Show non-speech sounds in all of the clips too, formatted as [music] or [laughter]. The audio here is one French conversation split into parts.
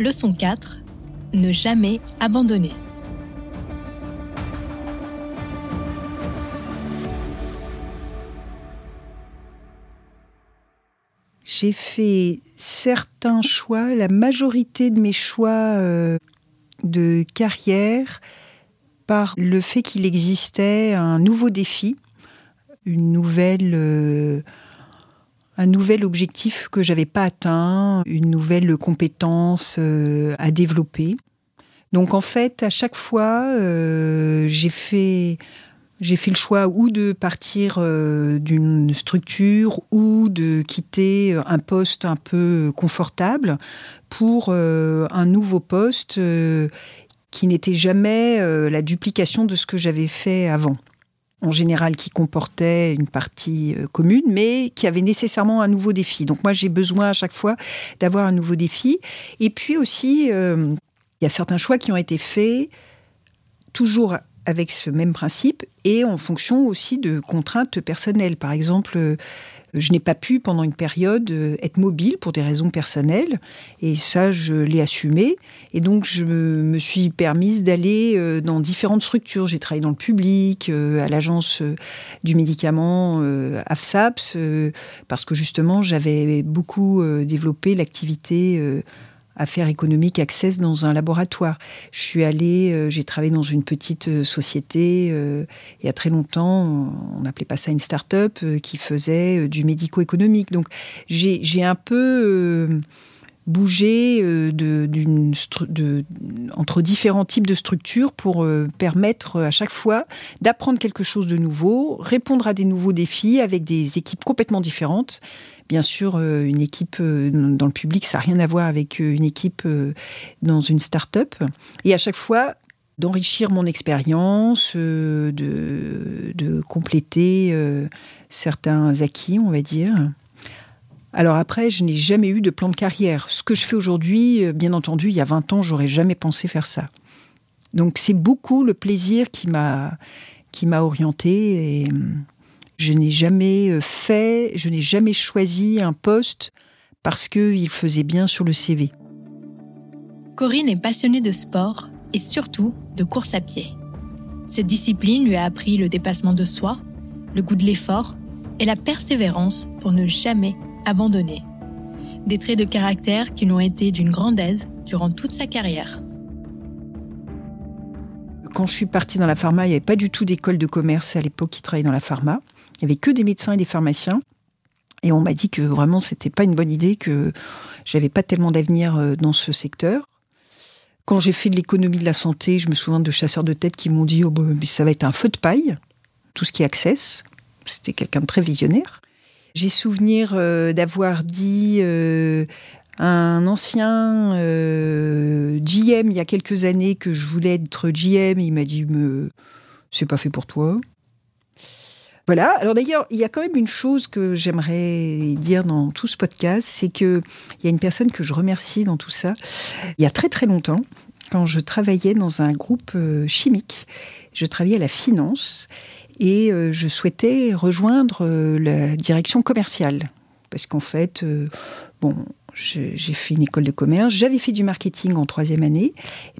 Leçon 4. Ne jamais abandonner. J'ai fait certains choix, la majorité de mes choix euh, de carrière, par le fait qu'il existait un nouveau défi, une nouvelle, euh, un nouvel objectif que j'avais pas atteint, une nouvelle compétence euh, à développer. Donc en fait, à chaque fois, j'ai fait j'ai fait le choix ou de partir euh, d'une structure ou de quitter un poste un peu confortable pour euh, un nouveau poste euh, qui n'était jamais la duplication de ce que j'avais fait avant. En général, qui comportait une partie commune, mais qui avait nécessairement un nouveau défi. Donc moi, j'ai besoin à chaque fois d'avoir un nouveau défi. Et puis aussi, il y a certains choix qui ont été faits toujours avec ce même principe et en fonction aussi de contraintes personnelles. Par exemple, euh, je n'ai pas pu pendant une période euh, être mobile pour des raisons personnelles et ça je l'ai assumé et donc je me suis permise d'aller euh, dans différentes structures. J'ai travaillé dans le public, à l'agence du médicament AFSAPS parce que justement j'avais beaucoup développé l'activité affaires économiques Access dans un laboratoire. Je suis allée, euh, j'ai travaillé dans une petite euh, société euh, il y a très longtemps, on n'appelait pas ça une start-up, qui faisait du médico-économique. Donc j'ai un peu bougé entre différents types de structures pour permettre à chaque fois d'apprendre quelque chose de nouveau, répondre à des nouveaux défis avec des équipes complètement différentes Bien sûr, euh, une équipe euh, dans le public, ça n'a rien à voir avec euh, une équipe dans une start-up. Et à chaque fois, d'enrichir mon expérience, de, compléter certains acquis, on va dire. Alors après, je n'ai jamais eu de plan de carrière. Ce que je fais aujourd'hui, bien entendu, il y a 20 ans, j'aurais jamais pensé faire ça. Donc c'est beaucoup le plaisir qui m'a qui m'a orienté et je n'ai jamais euh, fait, je n'ai jamais choisi un poste parce qu'il faisait bien sur le CV. Corinne est passionnée de sport et surtout de course à pied. Cette discipline lui a appris le dépassement de soi, le goût de l'effort et la persévérance pour ne jamais abandonner. Des traits de caractère qui lui ont été d'une grande aide durant toute sa carrière. Quand je suis partie dans la pharma, il n'y avait pas du tout d'école de commerce à l'époque qui travaillait dans la pharma. Il n'y avait que des médecins et des pharmaciens. Et on m'a dit que vraiment, c'était pas une bonne idée, que j'avais pas tellement d'avenir euh, dans ce secteur. Quand j'ai fait de l'économie de la santé, je me souviens de chasseurs de tête qui m'ont dit oh, bah, ça va être un feu de paille, tout ce qui est access. C'était quelqu'un de très visionnaire. J'ai souvenir euh, d'avoir dit euh, un ancien GM il y a quelques années que je voulais être GM. Il m'a dit c'est pas fait pour toi. Voilà. Alors d'ailleurs, il y a quand même une chose que j'aimerais dire dans tout ce podcast, c'est que il y a une personne que je remercie dans tout ça. Il y a très très longtemps, quand je travaillais dans un groupe euh, chimique, je travaillais à la finance et euh, je souhaitais rejoindre euh, la direction commerciale parce qu'en fait, bon, j'ai fait une école de commerce, j'avais fait du marketing en troisième année,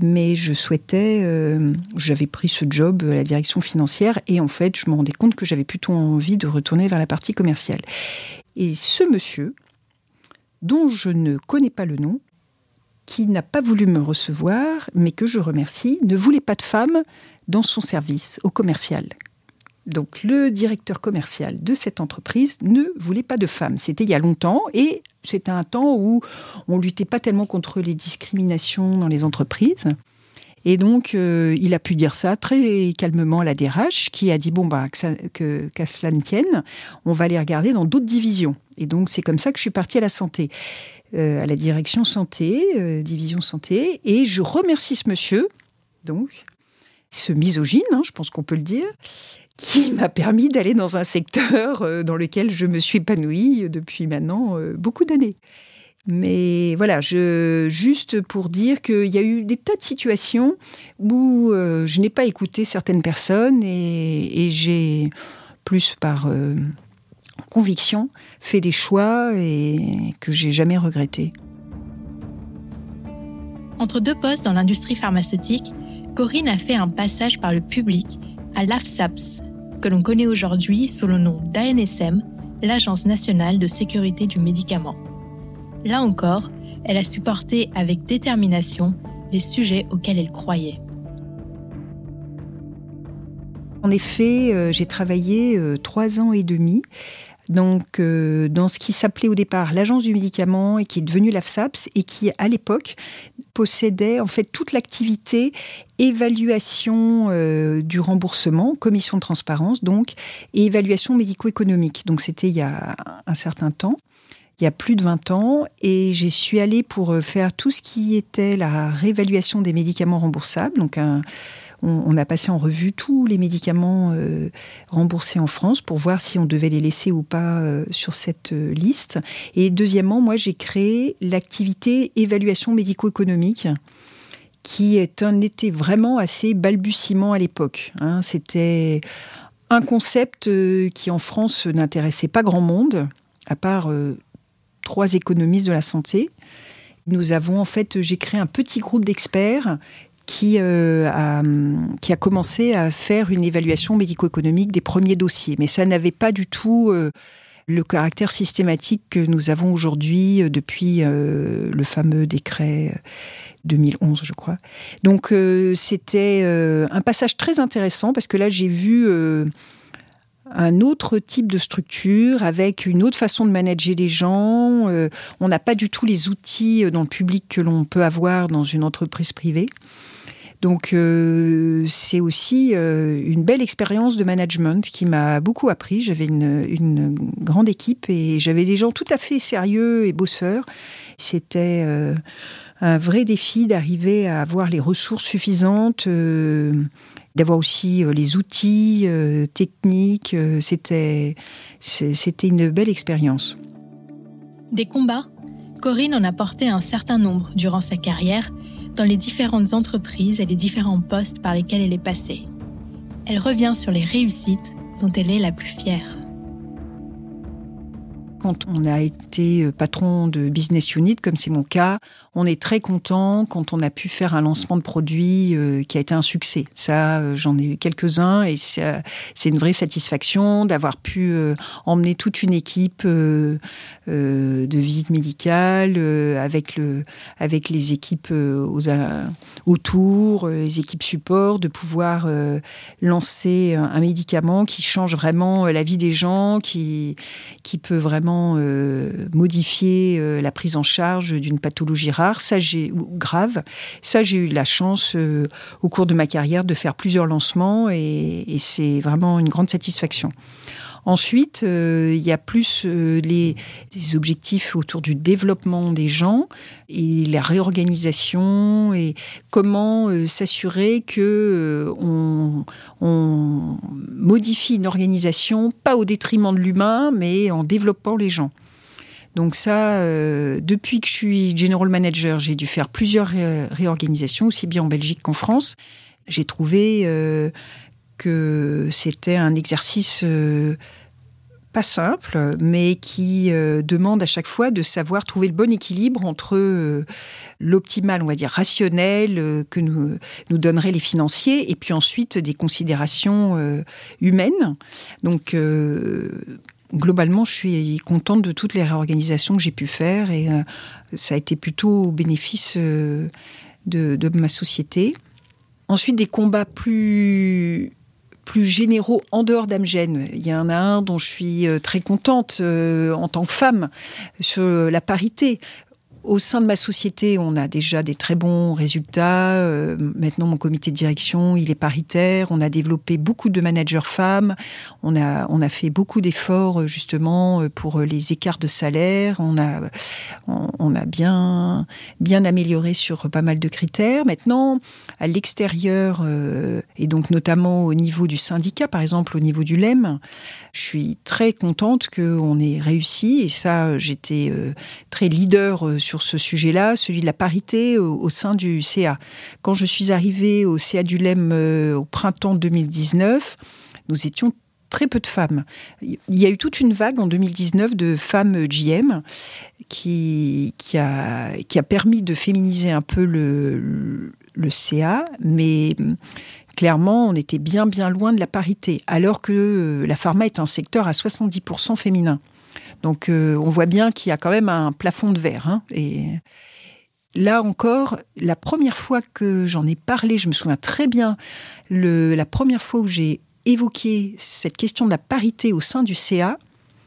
mais je souhaitais, euh, j'avais pris ce job à la direction financière et en fait, je me rendais compte que j'avais plutôt envie de retourner vers la partie commerciale. Et ce monsieur, dont je ne connais pas le nom, qui n'a pas voulu me recevoir, mais que je remercie, ne voulait pas de femme dans son service au commercial. Donc le directeur commercial de cette entreprise ne voulait pas de femmes. C'était il y a longtemps et c'était un temps où on luttait pas tellement contre les discriminations dans les entreprises. Et donc, euh, il a pu dire ça très calmement à la DRH, qui a dit bon bah que qu'à cela ne tienne, on va les regarder dans d'autres divisions. Et donc, c'est comme ça que je suis partie à la santé, euh, à la direction santé, euh, division santé. Et je remercie ce monsieur, donc ce misogyne, hein, je pense qu'on peut le dire, qui [laughs] m'a permis d'aller dans un secteur euh, dans lequel je me suis épanouie depuis maintenant euh, beaucoup d'années. Mais voilà, je, juste pour dire qu'il y a eu des tas de situations où euh, je n'ai pas écouté certaines personnes et, j'ai, plus par conviction, fait des choix et que j'ai jamais regrettés. Entre deux postes dans l'industrie pharmaceutique, Corinne a fait un passage par le public à l'AFSAPS, que l'on connaît aujourd'hui sous le nom d'ANSM, l'Agence nationale de sécurité du médicament. Là encore, elle a supporté avec détermination les sujets auxquels elle croyait. En effet, euh, j'ai travaillé euh, trois ans et demi donc euh, dans ce qui s'appelait au départ l'agence du médicament et qui est devenue l'AFSAPS et qui à l'époque possédait en fait toute l'activité évaluation du remboursement, commission de transparence donc, et évaluation médico-économique. Donc c'était il y a un certain temps il y a plus de 20 ans et j'y suis allée pour faire tout ce qui était la réévaluation des médicaments remboursables, donc un, on, a passé en revue tous les médicaments euh, remboursés en France pour voir si on devait les laisser ou pas euh, sur cette euh, liste. Et deuxièmement, moi, j'ai créé l'activité évaluation médico-économique qui est un, était vraiment assez balbutiement à l'époque. Hein. C'était un concept qui en France n'intéressait pas grand monde, à part trois économistes de la santé. Nous avons en fait, j'ai créé un petit groupe d'experts qui, euh, a, qui a commencé à faire une évaluation médico-économique des premiers dossiers. Mais ça n'avait pas du tout euh, le caractère systématique que nous avons aujourd'hui euh, depuis le fameux décret 2011, je crois. Donc c'était un passage très intéressant parce que là j'ai vu un autre type de structure avec une autre façon de manager les gens. on n'a pas du tout les outils dans le public que l'on peut avoir dans une entreprise privée. Donc euh, c'est aussi euh, une belle expérience de management qui m'a beaucoup appris. J'avais une, grande équipe et j'avais des gens tout à fait sérieux et bosseurs. C'était euh, un vrai défi d'arriver à avoir les ressources suffisantes, d'avoir aussi les outils techniques. C'était c'était une belle expérience. Des combats, Corinne en a porté un certain nombre durant sa carrière dans les différentes entreprises et les différents postes par lesquels elle est passée. Elle revient sur les réussites dont elle est la plus fière quand on a été euh, patron de business unit, comme c'est mon cas, on est très content quand on a pu faire un lancement de produit euh, qui a été un succès. Ça, euh, j'en ai eu quelques-uns et c'est une vraie satisfaction d'avoir pu emmener toute une équipe de visite médicale avec le avec les équipes autour, les équipes support, de pouvoir lancer un médicament qui change vraiment la vie des gens, qui qui peut vraiment euh, modifier euh, la prise en charge d'une pathologie rare, ça j'ai grave. Ça j'ai eu la chance euh, au cours de ma carrière de faire plusieurs lancements et, c'est vraiment une grande satisfaction. Ensuite, il y a plus les, objectifs autour du développement des gens et la réorganisation et comment s'assurer que on, on, modifie une organisation pas au détriment de l'humain, mais en développant les gens. Donc ça, euh, depuis que je suis general manager, j'ai dû faire plusieurs réorganisations, aussi bien en Belgique qu'en France. J'ai trouvé euh, que c'était un exercice euh, pas simple, mais qui demande à chaque fois de savoir trouver le bon équilibre entre l'optimal, on va dire, rationnel que nous, nous donneraient les financiers, et puis ensuite des considérations humaines. Donc globalement, je suis contente de toutes les réorganisations que j'ai pu faire et euh, ça a été plutôt au bénéfice euh, de, ma société. Ensuite, des combats plus plus généraux en dehors d'Amgen. Il y en a un dont je suis euh, très contente en tant que femme sur la parité au sein de ma société, on a déjà des très bons résultats. Euh, maintenant, mon comité de direction, il est paritaire. On a développé beaucoup de managers femmes. On a, on a fait beaucoup d'efforts euh, justement euh, pour les écarts de salaire. On a, on, a bien, bien amélioré sur pas mal de critères. Maintenant, à l'extérieur, et donc notamment au niveau du syndicat, par exemple au niveau du LEM, je suis très contente qu'on ait réussi. Et ça, j'étais très leader sur ce sujet-là, celui de la parité au, sein du CA. Quand je suis arrivée au CA du LEM euh, au printemps 2019, nous étions très peu de femmes. Il y a eu toute une vague en 2019 de femmes GM qui, a, permis de féminiser un peu le, le CA, mais clairement, on était bien bien loin de la parité, alors que la pharma est un secteur à 70% féminin. Donc euh, on voit bien qu'il y a quand même un plafond de verre. Hein, et là encore, la première fois que j'en ai parlé, je me souviens très bien, la première fois où j'ai évoqué cette question de la parité au sein du CA,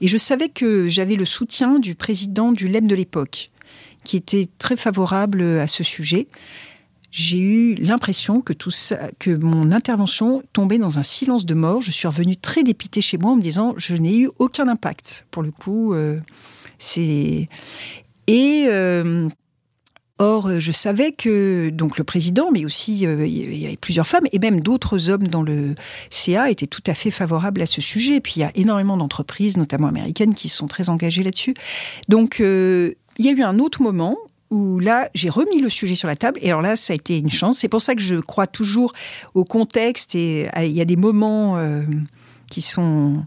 et je savais que j'avais le soutien du président du LEM de l'époque, qui était très favorable à ce sujet. J'ai eu l'impression que mon intervention tombait dans un silence de mort. Je suis revenue très dépitée chez moi en me disant je n'ai eu aucun impact. Pour le coup, euh, c'est et euh, Or, je savais que donc le président, mais aussi euh, il y avait plusieurs femmes et même d'autres hommes dans le CA étaient tout à fait favorables à ce sujet. Et puis il y a énormément d'entreprises, notamment américaines, qui sont très engagées là-dessus. Donc il y a eu un autre moment où là, j'ai remis le sujet sur la table. Et alors là, ça a été une chance. C'est pour ça que je crois toujours au contexte et il y a des moments euh, qui sont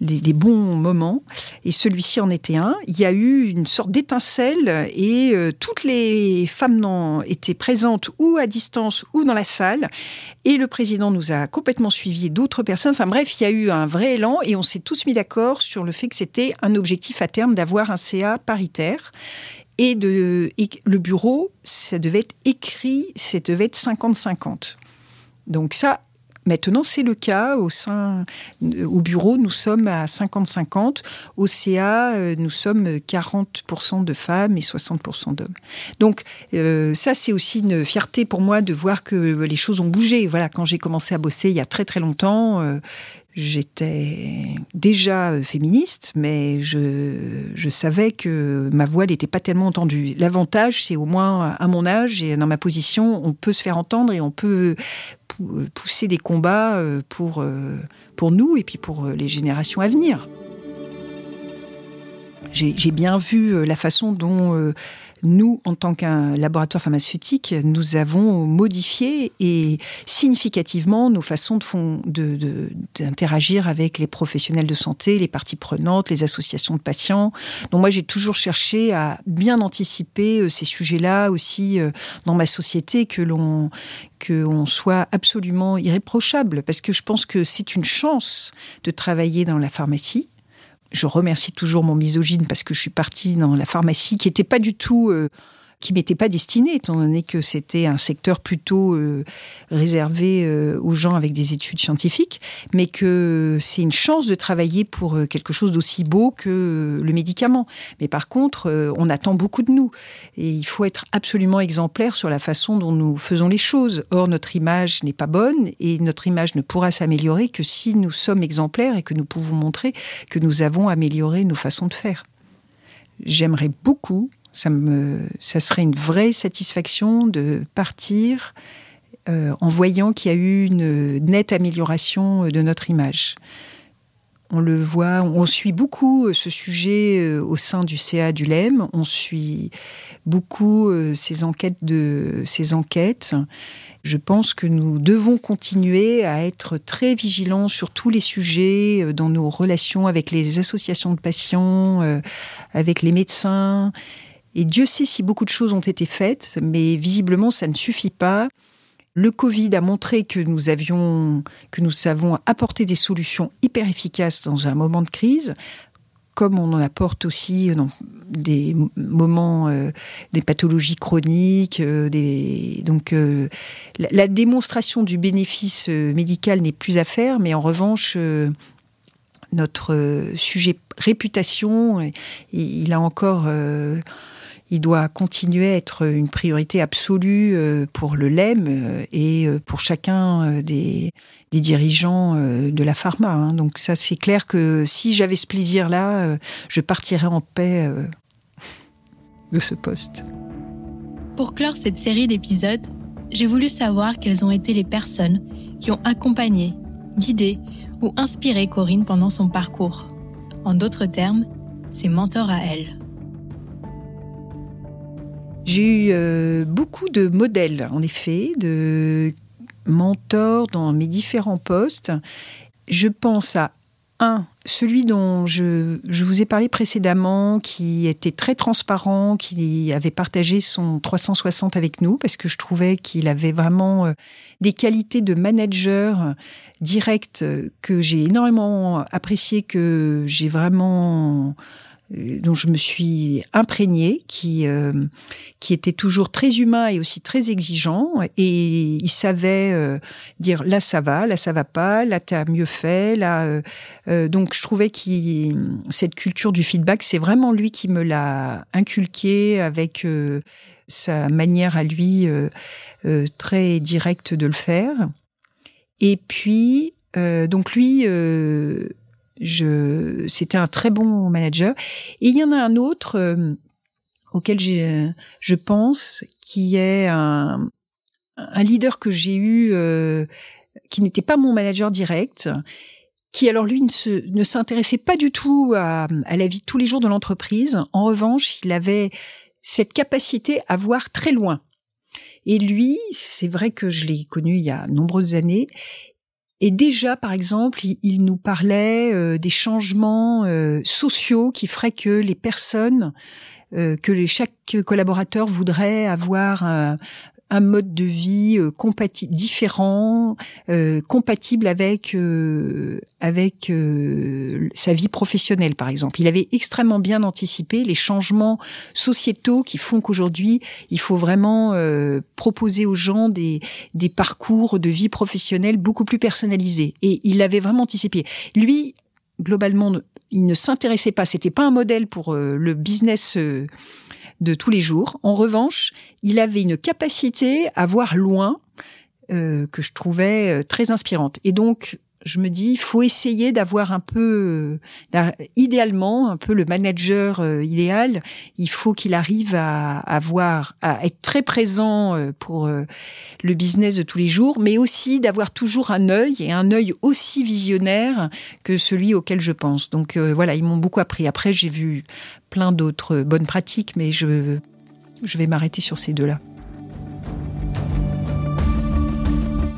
des, bons moments. Et celui-ci en était un. Il y a eu une sorte d'étincelle et euh, toutes les femmes étaient présentes ou à distance ou dans la salle. Et le président nous a complètement suivis, d'autres personnes. Enfin bref, il y a eu un vrai élan et on s'est tous mis d'accord sur le fait que c'était un objectif à terme d'avoir un CA paritaire. Et, de, le bureau, ça devait être écrit, ça devait être 50-50. Donc ça, Maintenant, c'est le cas au euh, au bureau, nous sommes à 50-50. Au CA, euh, nous sommes 40% de femmes et 60% d'hommes. Donc, euh, ça, c'est aussi une fierté pour moi de voir que les choses ont bougé. Voilà, quand j'ai commencé à bosser il y a très très longtemps, J'étais déjà euh, féministe, mais je, savais que ma voix n'était pas tellement entendue. L'avantage, c'est au moins à mon âge et dans ma position, on peut se faire entendre et on peut pousser des combats euh, pour, euh, pour nous et puis pour les générations à venir. J'ai bien vu la façon dont nous, en tant qu'un laboratoire pharmaceutique, nous avons modifié et significativement nos façons d'interagir de, avec les professionnels de santé, les parties prenantes, les associations de patients. Donc moi, j'ai toujours cherché à bien anticiper euh, ces sujets-là aussi euh, dans ma société, que l'on qu'on soit absolument irréprochable, parce que je pense que c'est une chance de travailler dans la pharmacie je remercie toujours mon misogyne parce que je suis partie dans la pharmacie qui n'était pas du tout euh, qui m'était pas destiné, étant donné que c'était un secteur plutôt euh, réservé euh, aux gens avec des études scientifiques, mais que c'est une chance de travailler pour euh, quelque chose d'aussi beau que le médicament. Mais par contre, on attend beaucoup de nous, et il faut être absolument exemplaire sur la façon dont nous faisons les choses. Or, notre image n'est pas bonne, et notre image ne pourra s'améliorer que si nous sommes exemplaires et que nous pouvons montrer que nous avons amélioré nos façons de faire. J'aimerais beaucoup ça, serait une vraie satisfaction de partir euh, en voyant qu'il y a eu une nette amélioration de notre image. On le voit, on suit beaucoup euh, ce sujet euh, au sein du CA du LEM, on suit beaucoup ces enquêtes. Je pense que nous devons continuer à être très vigilants sur tous les sujets dans nos relations avec les associations de patients, avec les médecins et Dieu sait si beaucoup de choses ont été faites, mais visiblement, ça ne suffit pas. Le Covid a montré que nous avions, que nous savons apporter des solutions hyper efficaces dans un moment de crise, comme on en apporte aussi dans des moments, euh, des pathologies chroniques. Euh, donc, euh, la, démonstration du bénéfice médical n'est plus à faire, mais en revanche, notre sujet réputation, il a encore il doit continuer à être une priorité absolue euh, pour le LEM euh, et euh, pour chacun des, dirigeants de la pharma. Hein. Donc ça, c'est clair que si j'avais ce plaisir-là, je partirais en paix [laughs] de ce poste. Pour clore cette série d'épisodes, j'ai voulu savoir quelles ont été les personnes qui ont accompagné, guidé ou inspiré Corinne pendant son parcours. En d'autres termes, ses mentors à elle. J'ai eu euh, beaucoup de modèles, en effet, de mentors dans mes différents postes. Je pense à un, celui dont je, vous ai parlé précédemment, qui était très transparent, qui avait partagé son 360 avec nous, parce que je trouvais qu'il avait vraiment euh, des qualités de manager direct que j'ai énormément apprécié, que j'ai vraiment euh, dont je me suis imprégnée, qui euh, qui était toujours très humain et aussi très exigeant, et il savait euh, dire là ça va, là ça va pas, là t'as mieux fait, là donc je trouvais que cette culture du feedback, c'est vraiment lui qui me l'a inculqué avec sa manière à lui très directe de le faire. Et puis donc lui je, c'était un très bon manager. Et il y en a un autre euh, auquel j'ai, je pense, qui est un, un leader que j'ai eu, euh, qui n'était pas mon manager direct, qui alors lui ne, s'intéressait pas du tout à, à la vie de tous les jours de l'entreprise. En revanche, il avait cette capacité à voir très loin. Et lui, c'est vrai que je l'ai connu il y a nombreuses années, et déjà, par exemple, il, nous parlait euh, des changements euh, sociaux qui feraient que les personnes, euh, que chaque collaborateur voudrait avoir un mode de vie euh, compatible, différent, euh, compatible avec euh, avec sa vie professionnelle, par exemple. Il avait extrêmement bien anticipé les changements sociétaux qui font qu'aujourd'hui, il faut vraiment proposer aux gens des des parcours de vie professionnelle beaucoup plus personnalisés. Et il l'avait vraiment anticipé. Lui, globalement, il ne s'intéressait pas. C'était pas un modèle pour le business de tous les jours. En revanche, il avait une capacité à voir loin euh, que je trouvais euh, très inspirante. Et donc, je me dis, il faut essayer d'avoir un peu, euh, idéalement, un peu le manager euh, idéal. Il faut qu'il arrive à avoir, à être très présent euh, pour le business de tous les jours, mais aussi d'avoir toujours un œil et un œil aussi visionnaire que celui auquel je pense. Donc voilà, ils m'ont beaucoup appris. Après, j'ai vu plein d'autres bonnes pratiques, mais je vais m'arrêter sur ces deux-là.